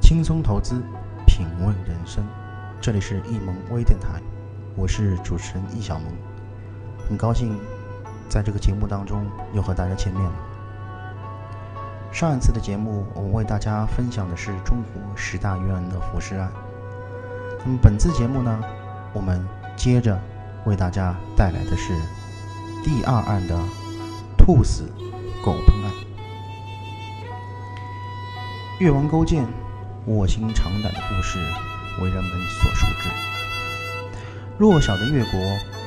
轻松投资，品味人生。这里是易萌微电台，我是主持人易小萌，很高兴在这个节目当中又和大家见面了。上一次的节目，我们为大家分享的是中国十大冤案的浮尸案。那么本次节目呢，我们接着为大家带来的是第二案的兔死狗烹案。越王勾践卧薪尝胆的故事为人们所熟知。弱小的越国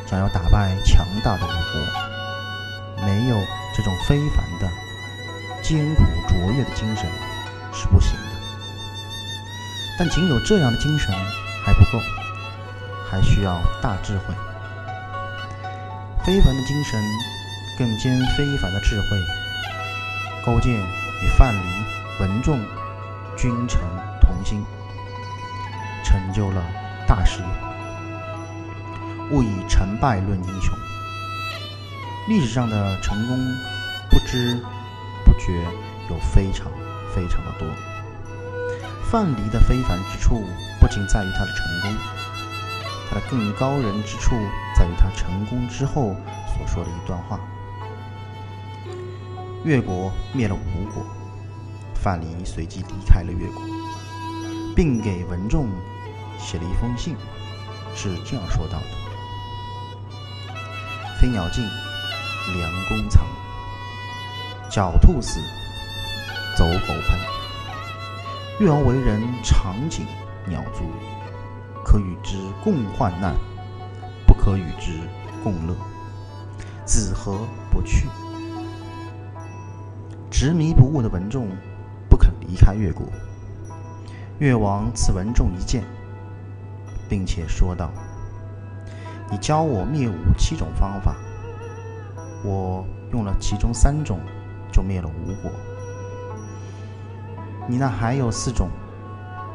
想要打败强大的吴国，没有这种非凡的、艰苦卓越的精神是不行的。但仅有这样的精神还不够，还需要大智慧。非凡的精神更兼非凡的智慧。勾践与范蠡、文仲、君臣同心，成就了大事业。勿以成败论英雄。历史上的成功，不知不觉有非常非常的多。范蠡的非凡之处，不仅在于他的成功，他的更高人之处在于他成功之后所说的一段话。越国灭了吴国，范蠡随即离开了越国，并给文仲写了一封信，是这样说道的：“飞鸟尽，良弓藏；狡兔死，走狗烹。越王为人长颈鸟足，可与之共患难，可与之共乐。子何不去？”执迷不悟的文仲不肯离开越国。越王赐文仲一剑，并且说道：“你教我灭吴七种方法，我用了其中三种，就灭了吴国。你那还有四种，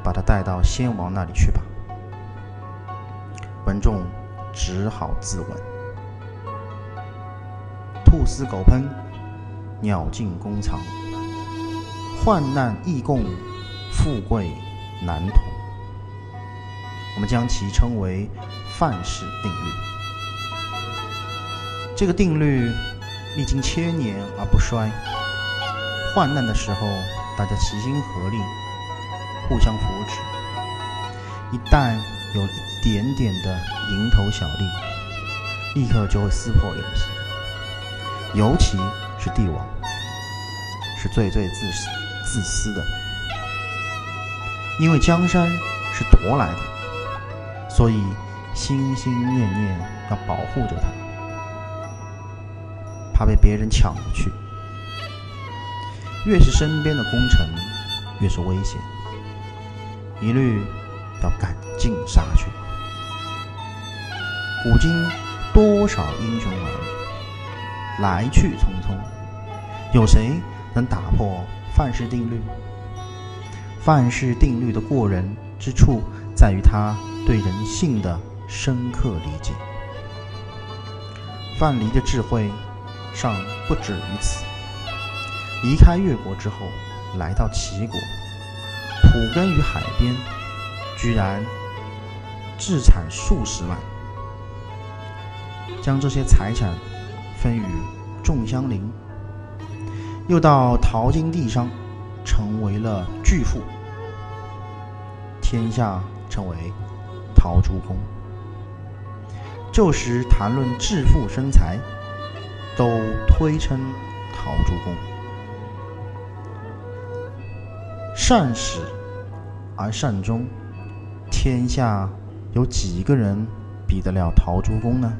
把他带到先王那里去吧。”文仲只好自刎。兔死狗烹。鸟尽弓藏，患难易共，富贵难同。我们将其称为范氏定律。这个定律历经千年而不衰。患难的时候，大家齐心合力，互相扶持。一旦有一点点的蝇头小利，立刻就会撕破脸皮。尤其是帝王，是最最自私、自私的，因为江山是夺来的，所以心心念念要保护着它，怕被别人抢了去。越是身边的功臣，越是危险，一律要赶尽杀绝。古今多少英雄儿女？来去匆匆，有谁能打破范氏定律？范氏定律的过人之处，在于他对人性的深刻理解。范蠡的智慧尚不止于此。离开越国之后，来到齐国，苦耕于海边，居然自产数十万，将这些财产。分与众乡邻，又到淘金地上，成为了巨富，天下称为陶朱公。旧时谈论致富生财，都推称陶朱公。善始而善终，天下有几个人比得了陶朱公呢？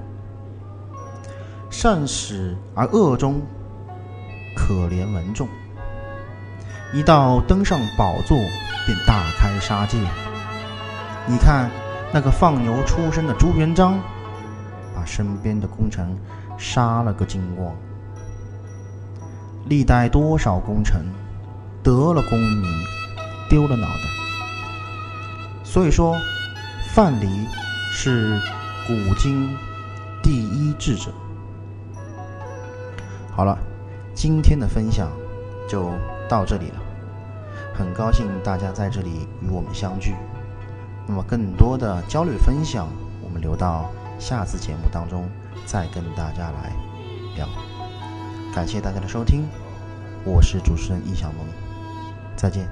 善始而恶终，可怜文仲。一到登上宝座，便大开杀戒。你看那个放牛出身的朱元璋，把身边的功臣杀了个精光。历代多少功臣得了功名，丢了脑袋。所以说，范蠡是古今第一智者。好了，今天的分享就到这里了。很高兴大家在这里与我们相聚。那么，更多的焦虑分享，我们留到下次节目当中再跟大家来聊。感谢大家的收听，我是主持人易小萌，再见。